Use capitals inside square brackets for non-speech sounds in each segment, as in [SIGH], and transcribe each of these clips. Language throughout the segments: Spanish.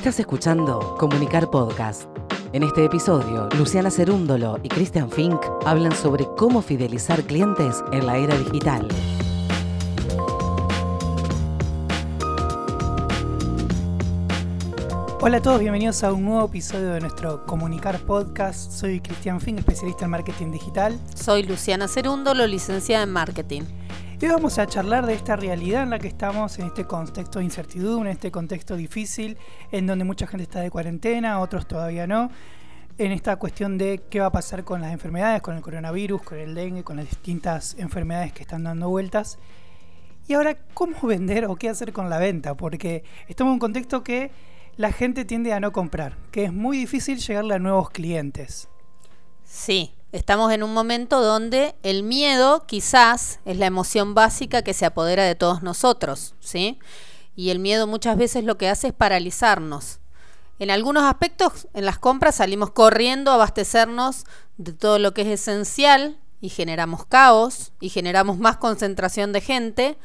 Estás escuchando Comunicar Podcast. En este episodio, Luciana Cerúndolo y Christian Fink hablan sobre cómo fidelizar clientes en la era digital. Hola a todos, bienvenidos a un nuevo episodio de nuestro Comunicar Podcast. Soy Cristian Fink, especialista en marketing digital. Soy Luciana Cerúndolo, licenciada en marketing. Hoy vamos a charlar de esta realidad en la que estamos, en este contexto de incertidumbre, en este contexto difícil, en donde mucha gente está de cuarentena, otros todavía no, en esta cuestión de qué va a pasar con las enfermedades, con el coronavirus, con el dengue, con las distintas enfermedades que están dando vueltas. Y ahora, ¿cómo [LAUGHS] vender o qué hacer con la venta? Porque estamos en un contexto que la gente tiende a no comprar, que es muy difícil llegarle a nuevos clientes. Sí, estamos en un momento donde el miedo quizás es la emoción básica que se apodera de todos nosotros, ¿sí? Y el miedo muchas veces lo que hace es paralizarnos. En algunos aspectos, en las compras salimos corriendo a abastecernos de todo lo que es esencial y generamos caos y generamos más concentración de gente.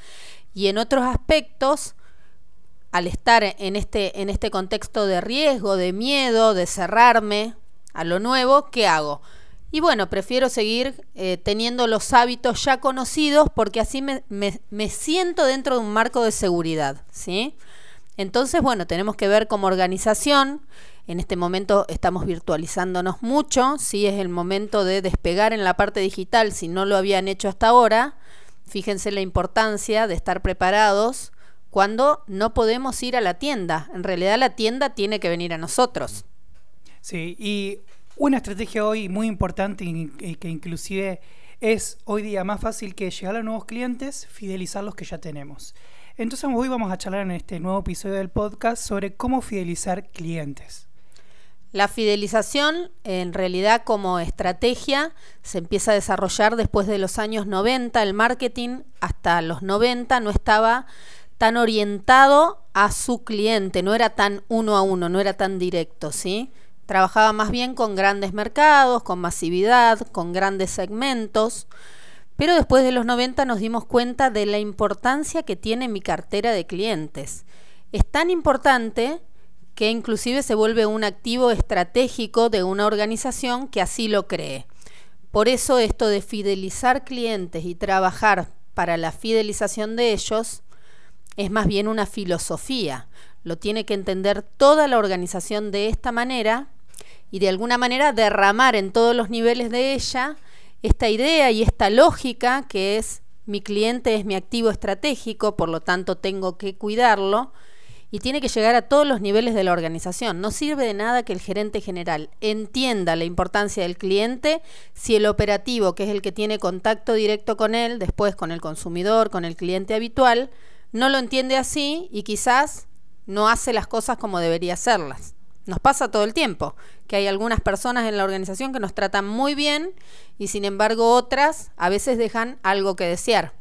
Y en otros aspectos, al estar en este, en este contexto de riesgo, de miedo, de cerrarme a lo nuevo, ¿qué hago? Y bueno, prefiero seguir eh, teniendo los hábitos ya conocidos porque así me, me, siento dentro de un marco de seguridad, ¿sí? Entonces, bueno, tenemos que ver como organización, en este momento estamos virtualizándonos mucho, sí es el momento de despegar en la parte digital si no lo habían hecho hasta ahora. Fíjense la importancia de estar preparados cuando no podemos ir a la tienda. En realidad la tienda tiene que venir a nosotros. Sí, y una estrategia hoy muy importante y que inclusive es hoy día más fácil que llegar a nuevos clientes, fidelizar los que ya tenemos. Entonces hoy vamos a charlar en este nuevo episodio del podcast sobre cómo fidelizar clientes. La fidelización, en realidad como estrategia, se empieza a desarrollar después de los años 90. El marketing hasta los 90 no estaba tan orientado a su cliente, no era tan uno a uno, no era tan directo, ¿sí? Trabajaba más bien con grandes mercados, con masividad, con grandes segmentos, pero después de los 90 nos dimos cuenta de la importancia que tiene mi cartera de clientes. Es tan importante que inclusive se vuelve un activo estratégico de una organización que así lo cree. Por eso esto de fidelizar clientes y trabajar para la fidelización de ellos es más bien una filosofía. Lo tiene que entender toda la organización de esta manera y de alguna manera derramar en todos los niveles de ella esta idea y esta lógica que es mi cliente es mi activo estratégico, por lo tanto tengo que cuidarlo y tiene que llegar a todos los niveles de la organización. No sirve de nada que el gerente general entienda la importancia del cliente si el operativo, que es el que tiene contacto directo con él, después con el consumidor, con el cliente habitual, no lo entiende así y quizás no hace las cosas como debería hacerlas. Nos pasa todo el tiempo, que hay algunas personas en la organización que nos tratan muy bien y sin embargo otras a veces dejan algo que desear.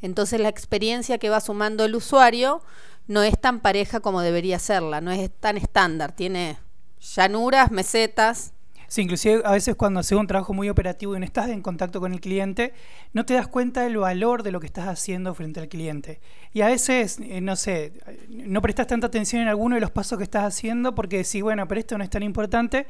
Entonces la experiencia que va sumando el usuario no es tan pareja como debería serla, no es tan estándar, tiene llanuras, mesetas, Sí, inclusive a veces cuando haces un trabajo muy operativo y no estás en contacto con el cliente, no te das cuenta del valor de lo que estás haciendo frente al cliente. Y a veces, eh, no sé, no prestas tanta atención en alguno de los pasos que estás haciendo porque decís, bueno, pero esto no es tan importante.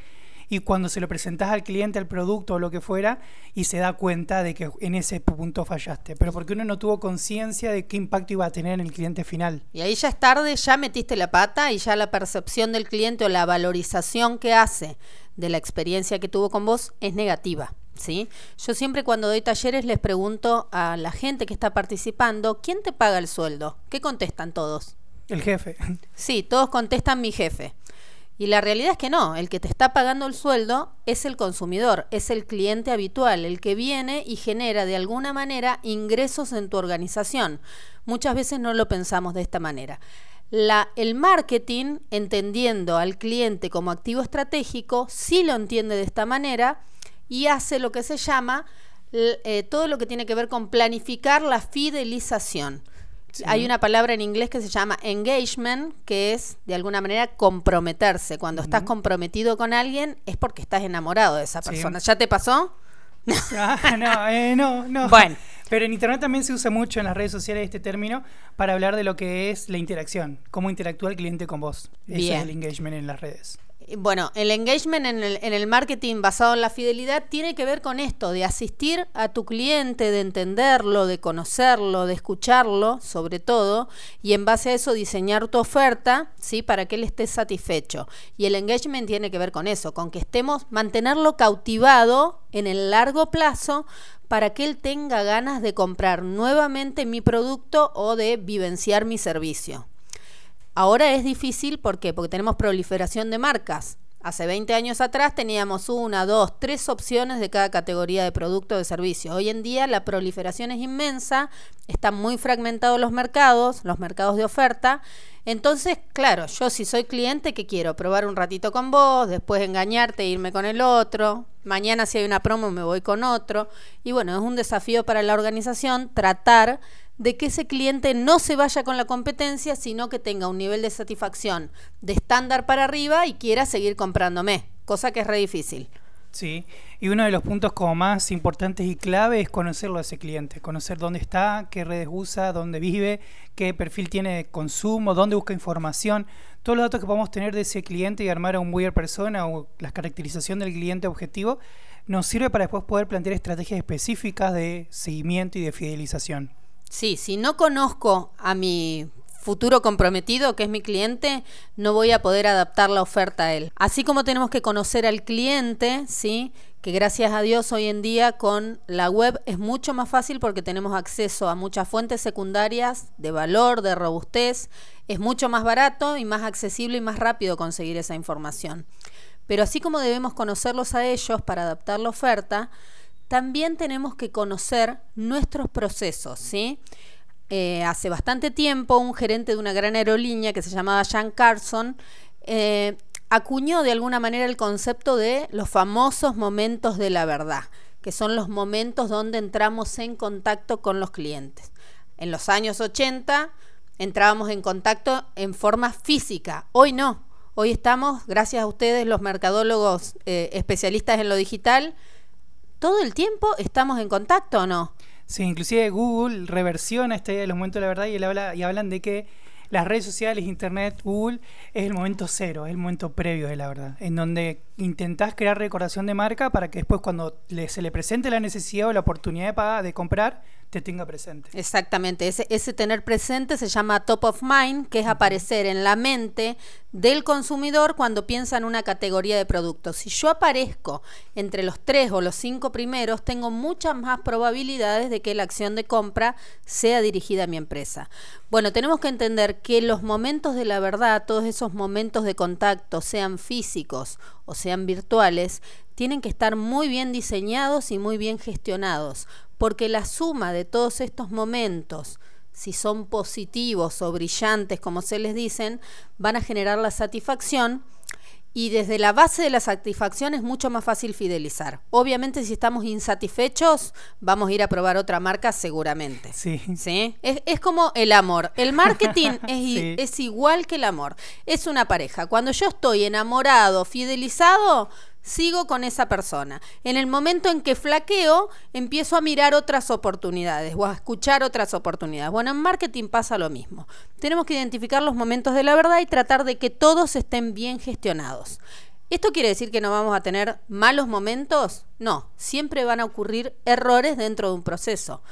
Y cuando se lo presentas al cliente, al producto o lo que fuera, y se da cuenta de que en ese punto fallaste. Pero porque uno no tuvo conciencia de qué impacto iba a tener en el cliente final. Y ahí ya es tarde, ya metiste la pata y ya la percepción del cliente o la valorización que hace de la experiencia que tuvo con vos es negativa. ¿sí? Yo siempre cuando doy talleres les pregunto a la gente que está participando, ¿quién te paga el sueldo? ¿Qué contestan todos? El jefe. Sí, todos contestan mi jefe. Y la realidad es que no, el que te está pagando el sueldo es el consumidor, es el cliente habitual, el que viene y genera de alguna manera ingresos en tu organización. Muchas veces no lo pensamos de esta manera el marketing, entendiendo al cliente como activo estratégico, sí lo entiende de esta manera y hace lo que se llama eh, todo lo que tiene que ver con planificar la fidelización. Hay una palabra en inglés que se llama engagement, que es de alguna manera comprometerse. Cuando estás comprometido con alguien es porque estás enamorado de esa persona. ¿Ya te pasó? [LAUGHS] Ah, no, eh, no, no. Bueno, Pero en Internet también se usa mucho en las redes sociales este término para hablar de lo que es la interacción, cómo interactúa el cliente con vos. Ese es el engagement en las redes bueno, el engagement en el, en el, marketing basado en la fidelidad tiene que ver con esto, de asistir a tu cliente, de entenderlo, de conocerlo, de escucharlo, sobre todo, y en base a eso diseñar tu oferta, ¿sí? Para que él esté satisfecho. Y el engagement tiene que ver con eso, con que estemos, mantenerlo cautivado en el largo plazo para que él tenga ganas de comprar nuevamente mi producto o de vivenciar mi servicio. Ahora es difícil, ¿por qué? Porque tenemos proliferación de marcas. Hace 20 años atrás teníamos una, dos, tres opciones de cada categoría de producto o de servicio. Hoy en día la proliferación es inmensa, están muy fragmentados los mercados, los mercados de oferta. Entonces, claro, yo si soy cliente, ¿qué quiero? Probar un ratito con vos, después engañarte e irme con el otro. Mañana si hay una promo me voy con otro. Y bueno, es un desafío para la organización tratar de que ese cliente no se vaya con la competencia, sino que tenga un nivel de satisfacción de estándar para arriba y quiera seguir comprándome, cosa que es re difícil. Sí, y uno de los puntos como más importantes y clave es conocerlo a ese cliente, conocer dónde está, qué redes usa, dónde vive, qué perfil tiene de consumo, dónde busca información, todos los datos que podemos tener de ese cliente y armar a un buyer persona o la caracterización del cliente objetivo nos sirve para después poder plantear estrategias específicas de seguimiento y de fidelización. Sí, si no conozco a mi futuro comprometido, que es mi cliente, no voy a poder adaptar la oferta a él. Así como tenemos que conocer al cliente, ¿sí? que gracias a Dios hoy en día con la web es mucho más fácil porque tenemos acceso a muchas fuentes secundarias de valor, de robustez, es mucho más barato y más accesible y más rápido conseguir esa información. Pero así como debemos conocerlos a ellos para adaptar la oferta, también tenemos que conocer nuestros procesos, ¿sí? Eh, hace bastante tiempo un gerente de una gran aerolínea que se llamaba Jan Carson eh, acuñó de alguna manera el concepto de los famosos momentos de la verdad, que son los momentos donde entramos en contacto con los clientes. En los años 80 entrábamos en contacto en forma física, hoy no. Hoy estamos, gracias a ustedes, los mercadólogos eh, especialistas en lo digital, todo el tiempo estamos en contacto o no. Sí, inclusive Google reversiona este los momentos de la verdad y, y hablan de que las redes sociales, Internet, Google, es el momento cero, es el momento previo de la verdad, en donde intentás crear recordación de marca para que después cuando se le presente la necesidad o la oportunidad de pagar, de comprar, te tenga presente. Exactamente, ese, ese tener presente se llama top of mind, que es aparecer en la mente del consumidor cuando piensa en una categoría de productos. Si yo aparezco entre los tres o los cinco primeros, tengo muchas más probabilidades de que la acción de compra sea dirigida a mi empresa. Bueno, tenemos que entender que los momentos de la verdad, todos esos momentos de contacto, sean físicos o sean virtuales, tienen que estar muy bien diseñados y muy bien gestionados, porque la suma de todos estos momentos, si son positivos o brillantes, como se les dicen, van a generar la satisfacción y desde la base de la satisfacción es mucho más fácil fidelizar. Obviamente si estamos insatisfechos, vamos a ir a probar otra marca seguramente. Sí. ¿Sí? Es, como el amor. El marketing [LAUGHS] es, es igual que el amor. Es una pareja. Cuando yo estoy enamorado, fidelizado, sigo con esa persona. En el momento en que flaqueo, empiezo a mirar otras oportunidades o a escuchar otras oportunidades. Bueno, en marketing pasa lo mismo. Tenemos que identificar los momentos de la verdad y tratar de que todos estén bien gestionados. ¿Esto quiere decir que no vamos a tener malos momentos? No, siempre van a ocurrir errores dentro de un proceso.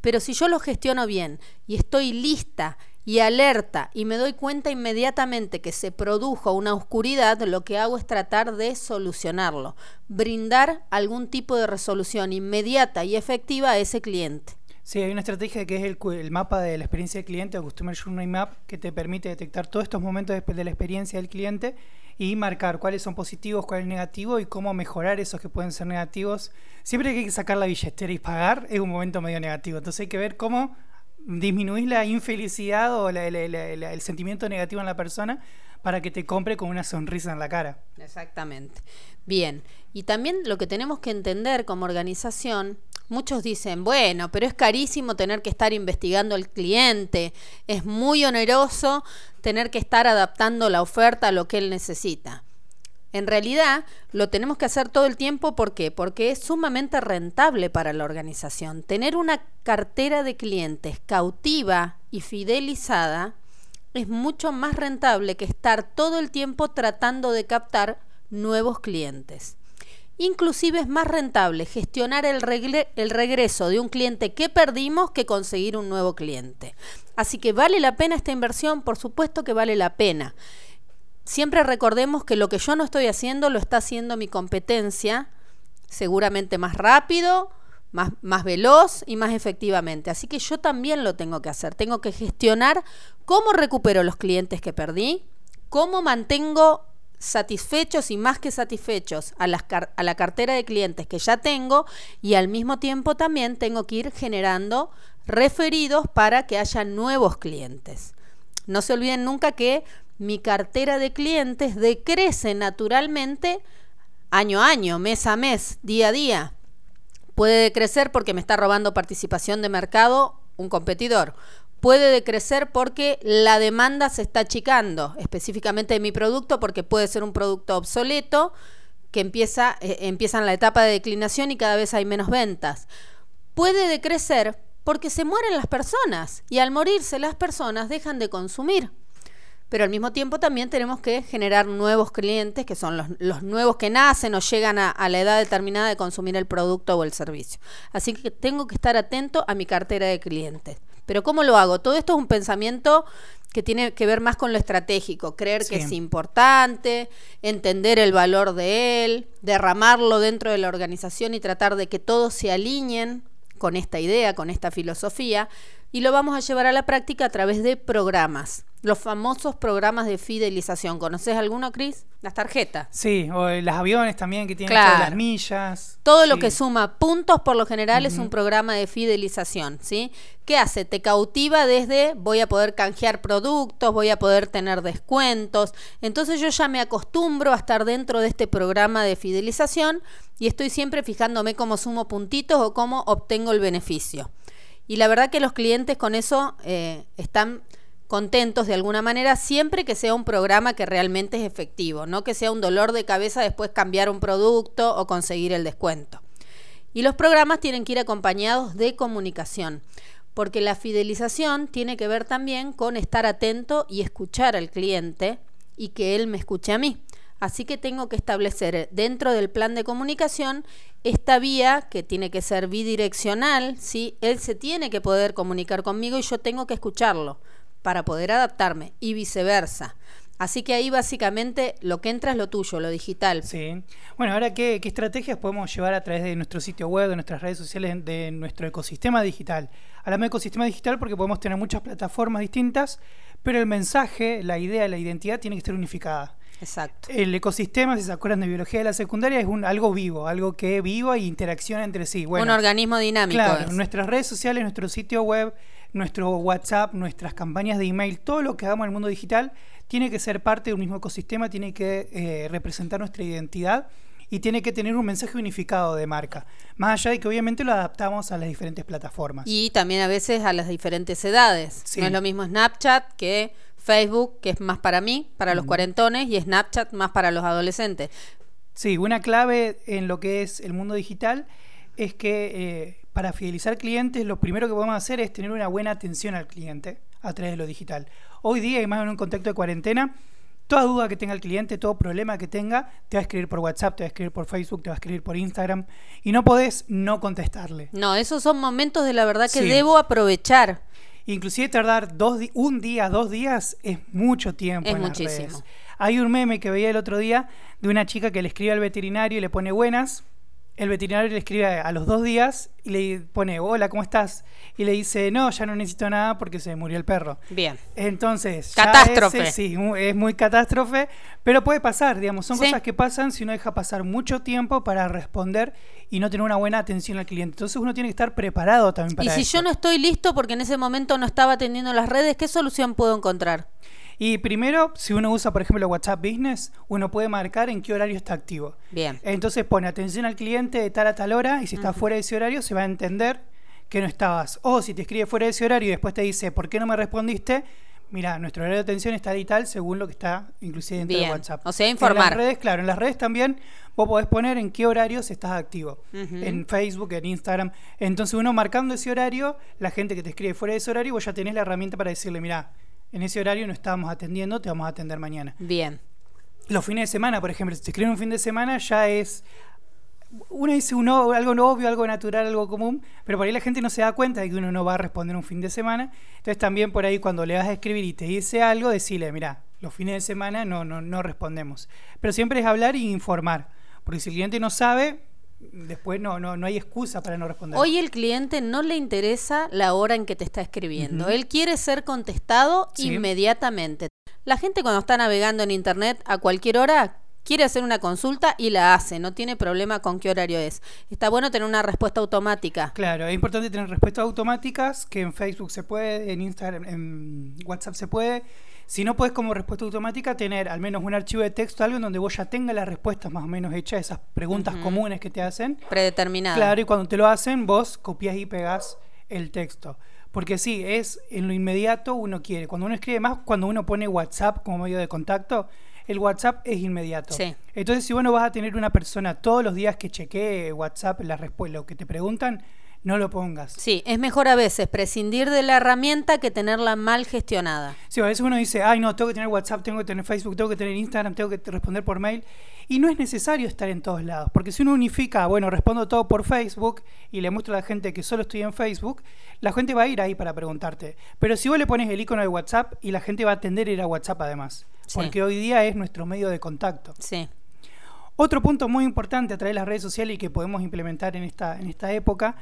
Pero si yo lo gestiono bien y estoy lista y alerta y me doy cuenta inmediatamente que se produjo una oscuridad, lo que hago es tratar de solucionarlo, brindar algún tipo de resolución inmediata y efectiva a ese cliente. Sí, hay una estrategia que es el, mapa de la experiencia del cliente, o Customer Journey Map, que te permite detectar todos estos momentos de, de la experiencia del cliente y marcar cuáles son positivos, cuáles negativos y cómo mejorar esos que pueden ser negativos. Siempre que hay que sacar la billetera y pagar es un momento medio negativo, entonces hay que ver cómo disminuís la infelicidad o el sentimiento negativo en la persona para que te compre con una sonrisa en la cara. Exactamente. Bien, y también lo que tenemos que entender como organización, muchos dicen, bueno, pero es carísimo tener que estar investigando al cliente, es muy oneroso tener que estar adaptando la oferta a lo que él necesita. En realidad lo tenemos que hacer todo el tiempo, ¿por qué? Porque es sumamente rentable para la organización. Tener una cartera de clientes cautiva y fidelizada es mucho más rentable que estar todo el tiempo tratando de captar nuevos clientes. Inclusive es más rentable gestionar el, el, regreso de un cliente que perdimos que conseguir un nuevo cliente. Así que vale la pena esta inversión, por supuesto que vale la pena. Siempre recordemos que lo que yo no estoy haciendo lo está haciendo mi competencia, seguramente más rápido, más, más veloz y más efectivamente. Así que yo también lo tengo que hacer. Tengo que gestionar cómo recupero los clientes que perdí, cómo mantengo satisfechos y más que satisfechos a, a, la cartera de clientes que ya tengo y al mismo tiempo también tengo que ir generando referidos para que haya nuevos clientes. No se olviden nunca que mi cartera de clientes decrece naturalmente año a año, mes a mes, día a día. Puede decrecer porque me está robando participación de mercado un competidor. Puede decrecer porque la demanda se está achicando, específicamente de mi producto, porque puede ser un producto obsoleto que empieza, eh, empieza en la etapa de declinación y cada vez hay menos ventas. Puede decrecer porque se mueren las personas y al morirse las personas dejan de consumir pero al mismo tiempo también tenemos que generar nuevos clientes, que son los, nuevos que nacen o llegan a, a, la edad determinada de consumir el producto o el servicio. Así que tengo que estar atento a mi cartera de clientes. Pero ¿cómo lo hago? Todo esto es un pensamiento que tiene que ver más con lo estratégico, creer que es importante, entender el valor de él, derramarlo dentro de la organización y tratar de que todos se alineen con esta idea, con esta filosofía, y lo vamos a llevar a la práctica a través de programas. Los famosos programas de fidelización. ¿Conoces alguno, Cris? Las tarjetas. Sí, o las aviones también que tienen todas las millas. Todo lo que suma puntos por lo general es un programa de fidelización, ¿sí? ¿Qué hace? Te cautiva desde voy a poder canjear productos, voy a poder tener descuentos. Entonces yo ya me acostumbro a estar dentro de este programa de fidelización y estoy siempre fijándome cómo sumo puntitos o cómo obtengo el beneficio. Y la verdad que los clientes con eso eh, están contentos de alguna manera siempre que sea un programa que realmente es efectivo, no que sea un dolor de cabeza después cambiar un producto o conseguir el descuento. Y los programas tienen que ir acompañados de comunicación, porque la fidelización tiene que ver también con estar atento y escuchar al cliente y que él me escuche a mí. Así que tengo que establecer dentro del plan de comunicación esta vía que tiene que ser bidireccional, ¿sí? Él se tiene que poder comunicar conmigo y yo tengo que escucharlo para poder adaptarme y viceversa. Así que ahí básicamente lo que entra es lo tuyo, lo digital. Sí. Bueno, ahora, ¿qué, ¿qué, estrategias podemos llevar a través de nuestro sitio web, de nuestras redes sociales, de nuestro ecosistema digital? Hablamos de ecosistema digital porque podemos tener muchas plataformas distintas, pero el mensaje, la idea, la identidad tiene que estar unificada. Exacto. El ecosistema, si se acuerdan de biología de la secundaria, es un, algo vivo, algo que viva y interacciona entre sí. un organismo dinámico. Claro, nuestras redes sociales, nuestro sitio web, nuestro WhatsApp, nuestras campañas de email, todo lo que hagamos en el mundo digital tiene que ser parte de un mismo ecosistema, tiene que eh, representar nuestra identidad y tiene que tener un mensaje unificado de marca. Más allá de que obviamente lo adaptamos a las diferentes plataformas. Y también a veces a las diferentes edades. No es lo mismo Snapchat que Facebook, que es más para mí, para los cuarentones, y Snapchat más para los adolescentes. Sí, una clave en lo que es el mundo digital es que eh, para fidelizar clientes lo primero que podemos hacer es tener una buena atención al cliente a través de lo digital. Hoy día, y más en un contexto de cuarentena, toda duda que tenga el cliente, todo problema que tenga, te va a escribir por WhatsApp, te va a escribir por Facebook, te va a escribir por Instagram y no podés no contestarle. No, esos son momentos de la verdad que debo aprovechar. Inclusive tardar dos un día, dos días es mucho tiempo. Es muchísimo. Hay un meme que veía el otro día de una chica que le escribe al veterinario y le pone buenas. El veterinario le escribe a los dos días y le pone, hola, ¿cómo estás? Y le dice, no, ya no necesito nada porque se murió el perro. Bien. Entonces, catástrofe. sí, es muy catástrofe, pero puede pasar, digamos, son cosas que pasan si uno deja pasar mucho tiempo para responder y no tener una buena atención al cliente. Entonces uno tiene que estar preparado también para eso. Y si yo no estoy listo porque en ese momento no estaba atendiendo las redes, ¿qué solución puedo encontrar? Y primero, si uno usa, por ejemplo, WhatsApp Business, uno puede marcar en qué horario está activo. Bien. Entonces pone atención al cliente de tal a tal hora y si está fuera de ese horario se va a entender que no estabas. O si te escribe fuera de ese horario y después te dice, ¿por qué no me respondiste? mira, nuestro horario de atención está y tal según lo que está inclusive dentro Bien. de WhatsApp. O sea, En informar. las redes, claro, en las redes también vos podés poner en qué horarios estás activo. En Facebook, en Instagram. Entonces uno marcando ese horario, la gente que te escribe fuera de ese horario, vos ya tenés la herramienta para decirle, mira, en ese horario no estábamos atendiendo, te vamos a atender mañana. Bien. Los fines de semana, por ejemplo, si te escriben un fin de semana, ya es. Uno dice uno, algo obvio, algo natural, algo común, pero por ahí la gente no se da cuenta de que uno no va a responder un fin de semana. Entonces también por ahí cuando le vas a escribir y te dice algo, decirle, mira, los fines de semana no, no, no respondemos. Pero siempre es hablar y informar. Porque si el cliente no sabe, después no, no, no hay excusa para no responder. Hoy el cliente no le interesa la hora en que te está escribiendo. Él quiere ser contestado Sí. inmediatamente. La gente cuando está navegando en internet a cualquier hora quiere hacer una consulta y la hace, no tiene problema con qué horario es. Está bueno tener una respuesta automática. Claro, es importante tener respuestas automáticas, que en Facebook se puede, en Instagram, en WhatsApp se puede. Si no puedes como respuesta automática tener al menos un archivo de texto, algo en donde vos ya tengas las respuestas más o menos hechas, esas preguntas comunes que te hacen. Predeterminada. Claro, y cuando te lo hacen, vos copias y pegas el texto. Porque sí, es en lo inmediato uno quiere. Cuando uno escribe más, cuando uno pone WhatsApp como medio de contacto, el WhatsApp es inmediato. Sí. Entonces, si vos no vas a tener una persona todos los días que chequee WhatsApp la lo que te preguntan, no lo pongas. Sí, es mejor a veces prescindir de la herramienta que tenerla mal gestionada. Sí, a veces uno dice, ay, no, tengo que tener WhatsApp, tengo que tener Facebook, tengo que tener Instagram, tengo que responder por mail. Y no es necesario estar en todos lados, porque si uno unifica, bueno, respondo todo por Facebook y le muestro a la gente que solo estoy en Facebook, la gente va a ir ahí para preguntarte. Pero si vos le pones el icono de WhatsApp y la gente va a tender a ir a WhatsApp además, Sí. porque hoy día es nuestro medio de contacto. Sí. Otro punto muy importante a través de las redes sociales y que podemos implementar en esta, en esta época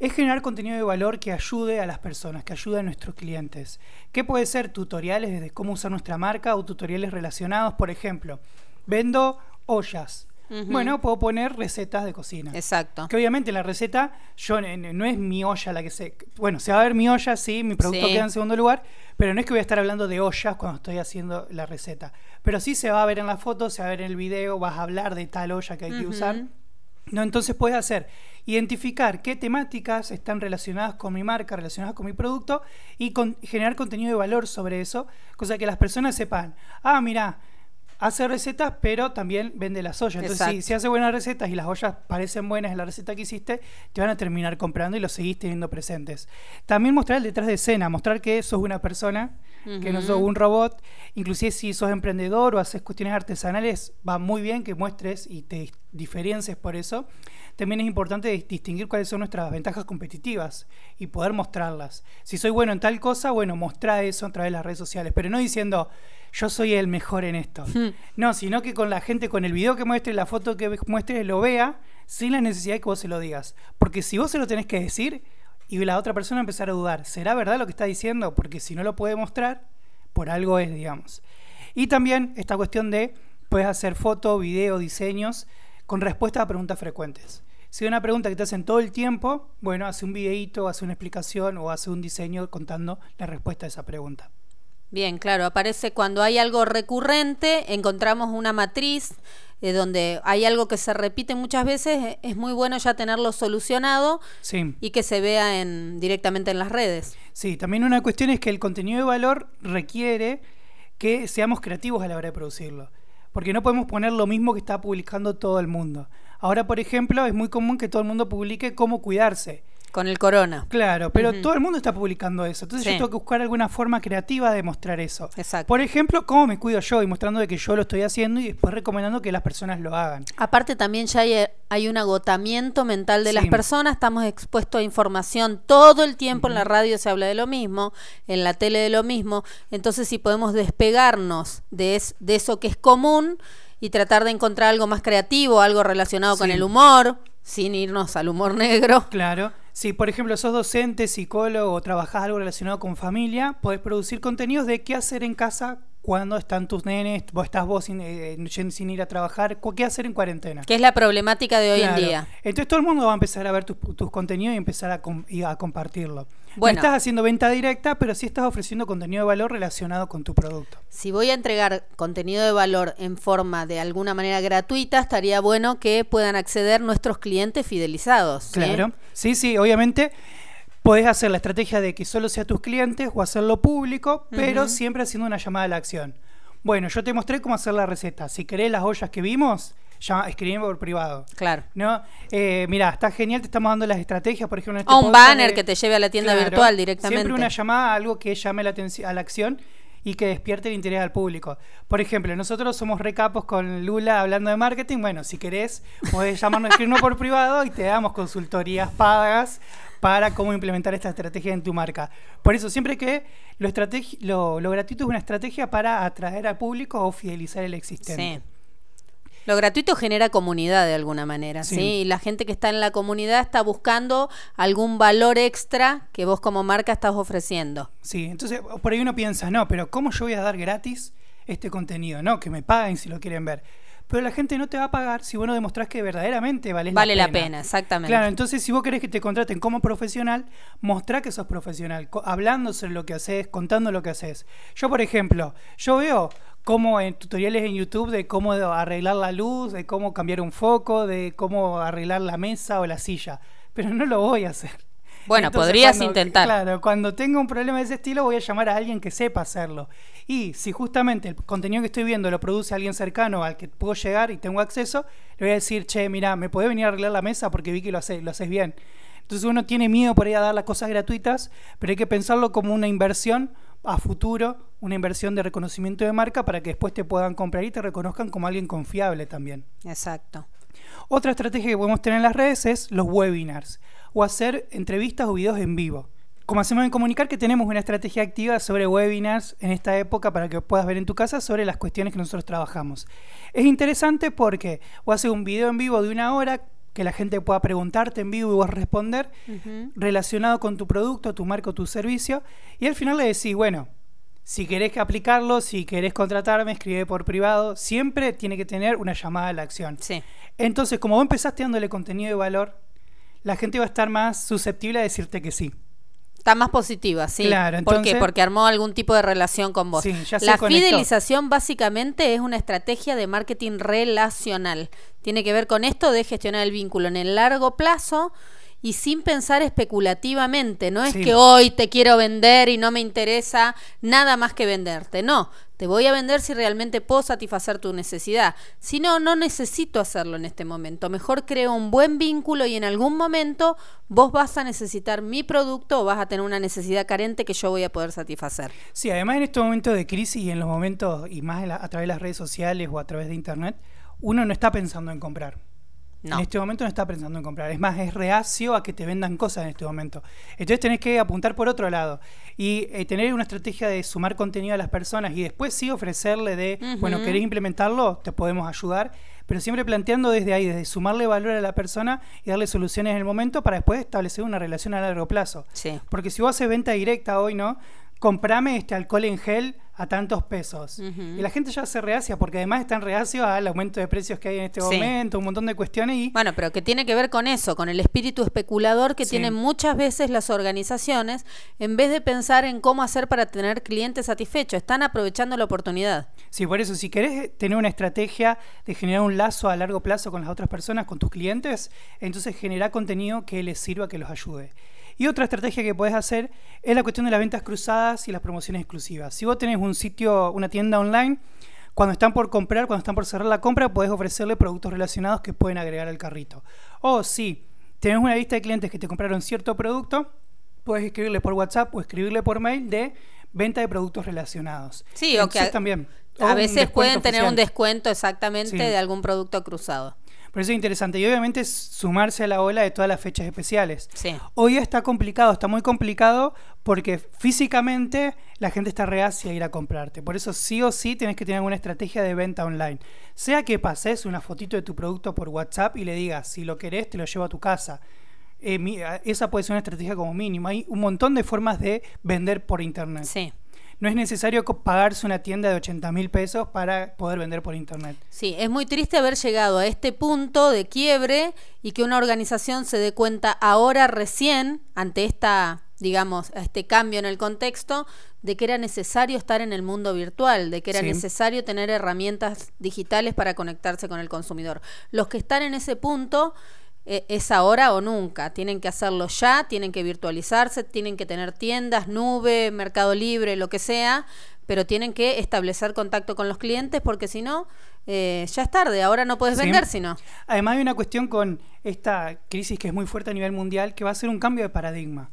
es generar contenido de valor que ayude a las personas, que ayude a nuestros clientes. ¿Qué puede ser? Tutoriales desde cómo usar nuestra marca o tutoriales relacionados, por ejemplo, vendo ollas. Bueno, puedo poner recetas de cocina. Exacto. Que obviamente en la receta yo n- no es mi olla la que se... Bueno, se va a ver mi olla, sí, mi producto Sí. queda en segundo lugar, pero no es que voy a estar hablando de ollas cuando estoy haciendo la receta. Pero sí se va a ver en la foto, se va a ver en el video, vas a hablar de tal olla que hay que usar. No, entonces puedes hacer identificar qué temáticas están relacionadas con mi marca, relacionadas con mi producto y con- generar contenido de valor sobre eso, cosa que las personas sepan, ah, mira, hace recetas, pero también vende las ollas. Entonces, si, si hace buenas recetas y las ollas parecen buenas en la receta que hiciste, te van a terminar comprando y los seguís teniendo presentes. También mostrar el detrás de escena, mostrar que sos una persona, que no sos un robot. Inclusive si sos emprendedor o haces cuestiones artesanales, va muy bien que muestres y te diferencies por eso. También es importante dis- distinguir cuáles son nuestras ventajas competitivas y poder mostrarlas. Si soy bueno en tal cosa, bueno, mostrar eso a través de las redes sociales, pero no diciendo yo soy el mejor en esto. No, sino que con la gente, con el video que muestre, la foto que muestre, lo vea sin la necesidad de que vos se lo digas. Porque si vos se lo tenés que decir y la otra persona empezar a dudar, ¿será verdad lo que está diciendo? Porque si no lo puede mostrar, por algo es, digamos. Y también esta cuestión de, puedes hacer foto, video, diseños con respuestas a preguntas frecuentes. Si hay una pregunta que te hacen todo el tiempo, bueno, hace un videíto, hace una explicación o hace un diseño contando la respuesta a esa pregunta. Bien, claro, aparece cuando hay algo recurrente, encontramos una matriz eh, donde hay algo que se repite muchas veces, eh, es muy bueno ya tenerlo solucionado Sí. y que se vea en, directamente en las redes. Sí, también una cuestión es que el contenido de valor requiere que seamos creativos a la hora de producirlo. Porque no podemos poner lo mismo que está publicando todo el mundo. Ahora, por ejemplo, es muy común que todo el mundo publique cómo cuidarse. Con el corona. Claro, pero todo el mundo está publicando eso. Entonces Sí. yo tengo que buscar alguna forma creativa de mostrar eso. Exacto. Por ejemplo, cómo me cuido yo y mostrando de que yo lo estoy haciendo y después recomendando que las personas lo hagan. Aparte también ya hay, hay un agotamiento mental de las personas, estamos expuestos a información todo el tiempo, en la radio se habla de lo mismo, en la tele de lo mismo, entonces si podemos despegarnos de, es- de eso que es común y tratar de encontrar algo más creativo, algo relacionado con el humor, sin irnos al humor negro. Claro. Si, por ejemplo, sos docente, psicólogo o trabajás algo relacionado con familia, podés producir contenidos de qué hacer en casa cuando están tus nenes, vos estás vos sin, eh, sin- ir a trabajar, qué hacer en cuarentena. Que es la problemática de hoy Claro. en día. Entonces todo el mundo va a empezar a ver tus, tus contenidos y empezar a, com- y a compartirlo. Bueno. No estás haciendo venta directa, pero sí estás ofreciendo contenido de valor relacionado con tu producto. Si voy a entregar contenido de valor en forma de alguna manera gratuita, estaría bueno que puedan acceder nuestros clientes fidelizados. Claro. Sí, sí, obviamente. Podés hacer la estrategia de que solo sea tus clientes o hacerlo público, pero siempre haciendo una llamada a la acción. Bueno, yo te mostré cómo hacer la receta. Si querés las ollas que vimos, ya escribime por privado. Claro. ¿No? Eh, mira, está genial, te estamos dando las estrategias, por ejemplo, en este O un banner de- que te lleve a la tienda Claro, virtual directamente. Siempre una llamada, algo que llame la atención a la acción y que despierte el interés al público. Por ejemplo, nosotros somos recapos con Lula hablando de marketing. Bueno, si querés, podés llamarnos, escribirnos por [LAUGHS] privado y te damos consultorías pagas para cómo implementar esta estrategia en tu marca. Por eso, siempre que lo, lo, lo gratuito es una estrategia para atraer al público o fidelizar el existente. Sí. Lo gratuito genera comunidad de alguna manera, Sí. ¿sí? Y la gente que está en la comunidad está buscando algún valor extra que vos como marca estás ofreciendo. Sí, entonces por ahí uno piensa, no, pero ¿cómo yo voy a dar gratis este contenido? No, que me paguen si lo quieren ver. Pero la gente no te va a pagar si vos no demostrás que verdaderamente vale Vale la la pena. pena, exactamente. Claro, entonces si vos querés que te contraten como profesional, mostrá que sos profesional, hablando sobre lo que haces, contando lo que haces. Yo, por ejemplo, yo veo cómo en tutoriales en YouTube de cómo arreglar la luz, de cómo cambiar un foco, de cómo arreglar la mesa o la silla, pero no lo voy a hacer. Bueno, podrías cuando- intentar. Claro, cuando tenga un problema de ese estilo voy a llamar a alguien que sepa hacerlo. Y si justamente el contenido que estoy viendo lo produce alguien cercano al que puedo llegar y tengo acceso, le voy a decir, che, mira, ¿me podés venir a arreglar la mesa? Porque vi que lo haces, lo haces bien. Entonces uno tiene miedo por ahí a dar las cosas gratuitas, pero hay que pensarlo como una inversión a futuro, una inversión de reconocimiento de marca para que después te puedan comprar y te reconozcan como alguien confiable también. Exacto. Otra estrategia que podemos tener en las redes es los webinars o hacer entrevistas o videos en vivo. Como hacemos en comunicar que tenemos una estrategia activa sobre webinars en esta época para que puedas ver en tu casa sobre las cuestiones que nosotros trabajamos. Es interesante porque o haces un video en vivo de una hora que la gente pueda preguntarte en vivo y vos responder relacionado con tu producto, tu marca o tu servicio y al final le decís, bueno, si querés que aplicarlo, si querés contratarme, escribe por privado, siempre tiene que tener una llamada a la acción. Sí. Entonces, como vos empezaste dándole contenido de valor, la gente va a estar más susceptible a decirte que sí. Está más positiva, sí. Claro, ¿Por qué? entonces- Porque armó algún tipo de relación con vos. Sí, ya se la conectó. fidelización básicamente es una estrategia de marketing relacional. Tiene que ver con esto de gestionar el vínculo en el largo plazo y sin pensar especulativamente. No es Sí. que hoy te quiero vender y no me interesa nada más que venderte. No, te voy a vender si realmente puedo satisfacer tu necesidad. Si no, no necesito hacerlo en este momento. Mejor creo un buen vínculo y en algún momento vos vas a necesitar mi producto o vas a tener una necesidad carente que yo voy a poder satisfacer. Sí, además en estos momentos de crisis y en los momentos, y más a través de las redes sociales o a través de internet, uno no está pensando en comprar. No. En este momento no está pensando en comprar. Es más, es reacio a que te vendan cosas en este momento. Entonces tenés que apuntar por otro lado y eh, tener una estrategia de sumar contenido a las personas y después sí ofrecerle de, bueno. ¿querés implementarlo? Te podemos ayudar. Pero siempre planteando desde ahí, desde sumarle valor a la persona y darle soluciones en el momento para después establecer una relación a largo plazo. Sí. Porque si vos haces venta directa hoy, ¿no? Comprame este alcohol en gel a tantos pesos. Y la gente ya se reacia porque además están reacios al aumento de precios que hay en este Sí. momento, un montón de cuestiones y Bueno, pero que tiene que ver con eso, con el espíritu especulador que Sí. tienen muchas veces las organizaciones, en vez de pensar en cómo hacer para tener clientes satisfechos, están aprovechando la oportunidad. Sí, por eso, si querés tener una estrategia de generar un lazo a largo plazo con las otras personas, con tus clientes, entonces genera contenido que les sirva, que los ayude. Y otra estrategia que podés hacer es la cuestión de las ventas cruzadas y las promociones exclusivas. Si vos tenés un sitio, una tienda online, cuando están por comprar, cuando están por cerrar la compra, podés ofrecerle productos relacionados que pueden agregar al carrito. O si tenés una lista de clientes que te compraron cierto producto, puedes escribirle por WhatsApp o escribirle por mail de venta de productos relacionados. Sí, o que Entonces a- también. O A veces pueden tener un descuento exactamente Sí. de algún producto cruzado. Por eso es interesante. Y obviamente es sumarse a la ola de todas las fechas especiales. Sí. Hoy está complicado, está muy complicado porque físicamente la gente está reacia a ir a comprarte. Por eso sí o sí tienes que tener alguna estrategia de venta online. Sea que pases una fotito de tu producto por WhatsApp y le digas, si lo querés, te lo llevo a tu casa. Eh, esa puede ser una estrategia como mínimo. Hay un montón de formas de vender por internet. Sí. No es necesario pagarse una tienda de 80 mil pesos para poder vender por internet. Sí, es muy triste haber llegado a este punto de quiebre y que una organización se dé cuenta ahora recién, ante esta, digamos, este cambio en el contexto, de que era necesario estar en el mundo virtual, de que era Sí. necesario tener herramientas digitales para conectarse con el consumidor. Los que están en ese punto es ahora o nunca. Tienen que hacerlo ya, tienen que virtualizarse, tienen que tener tiendas, nube, mercado libre, lo que sea, pero tienen que establecer contacto con los clientes porque si no, eh, ya es tarde, ahora no puedes vender si no. Además hay una cuestión con esta crisis que es muy fuerte a nivel mundial que va a ser un cambio de paradigma.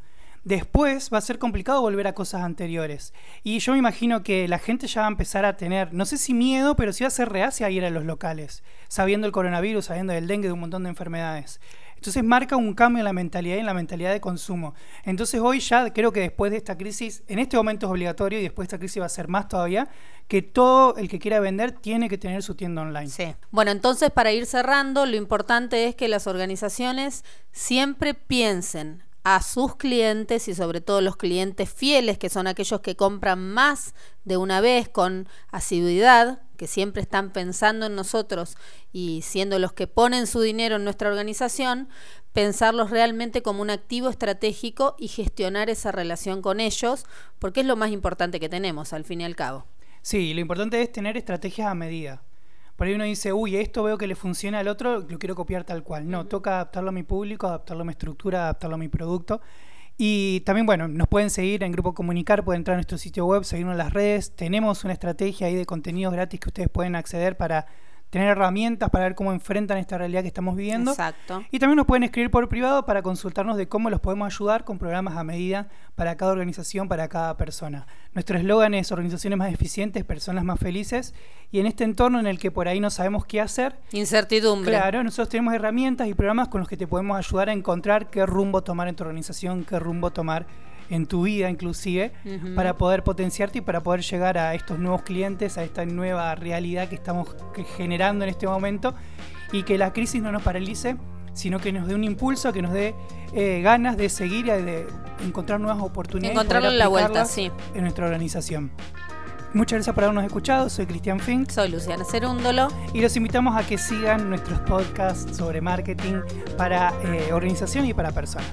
Después va a ser complicado volver a cosas anteriores. Y yo me imagino que la gente ya va a empezar a tener, no sé si miedo, pero sí va a ser reacia a ir a los locales, sabiendo el coronavirus, sabiendo del dengue, de un montón de enfermedades. Entonces marca un cambio en la mentalidad y en la mentalidad de consumo. Entonces hoy ya creo que después de esta crisis, en este momento es obligatorio y después de esta crisis va a ser más todavía, que todo el que quiera vender tiene que tener su tienda online. Sí. Bueno, entonces para ir cerrando, lo importante es que las organizaciones siempre piensen a sus clientes y sobre todo los clientes fieles, que son aquellos que compran más de una vez con asiduidad, que siempre están pensando en nosotros y siendo los que ponen su dinero en nuestra organización, pensarlos realmente como un activo estratégico y gestionar esa relación con ellos, porque es lo más importante que tenemos al fin y al cabo. Sí, lo importante es tener estrategias a medida. Por ahí uno dice, uy, esto veo que le funciona al otro, lo quiero copiar tal cual. No, toca adaptarlo a mi público, adaptarlo a mi estructura, adaptarlo a mi producto. Y también, bueno, nos pueden seguir en Grupo Comunicar, pueden entrar a nuestro sitio web, seguirnos en las redes. Tenemos una estrategia ahí de contenidos gratis que ustedes pueden acceder para tener herramientas para ver cómo enfrentan esta realidad que estamos viviendo. Exacto. Y también nos pueden escribir por privado para consultarnos de cómo los podemos ayudar con programas a medida para cada organización, para cada persona. Nuestro eslogan es organizaciones más eficientes, personas más felices. Y en este entorno en el que por ahí no sabemos qué hacer. Incertidumbre. Claro, nosotros tenemos herramientas y programas con los que te podemos ayudar a encontrar qué rumbo tomar en tu organización, qué rumbo tomar en tu vida inclusive, para poder potenciarte y para poder llegar a estos nuevos clientes, a esta nueva realidad que estamos generando en este momento y que la crisis no nos paralice, sino que nos dé un impulso, que nos dé eh, ganas de seguir y de encontrar nuevas oportunidades. Encontrarle la vuelta, sí. En nuestra organización. Muchas gracias por habernos escuchado. Soy Cristian Fink. Soy Luciana Cerúndolo. Y los invitamos a que sigan nuestros podcasts sobre marketing para eh, organización y para personas.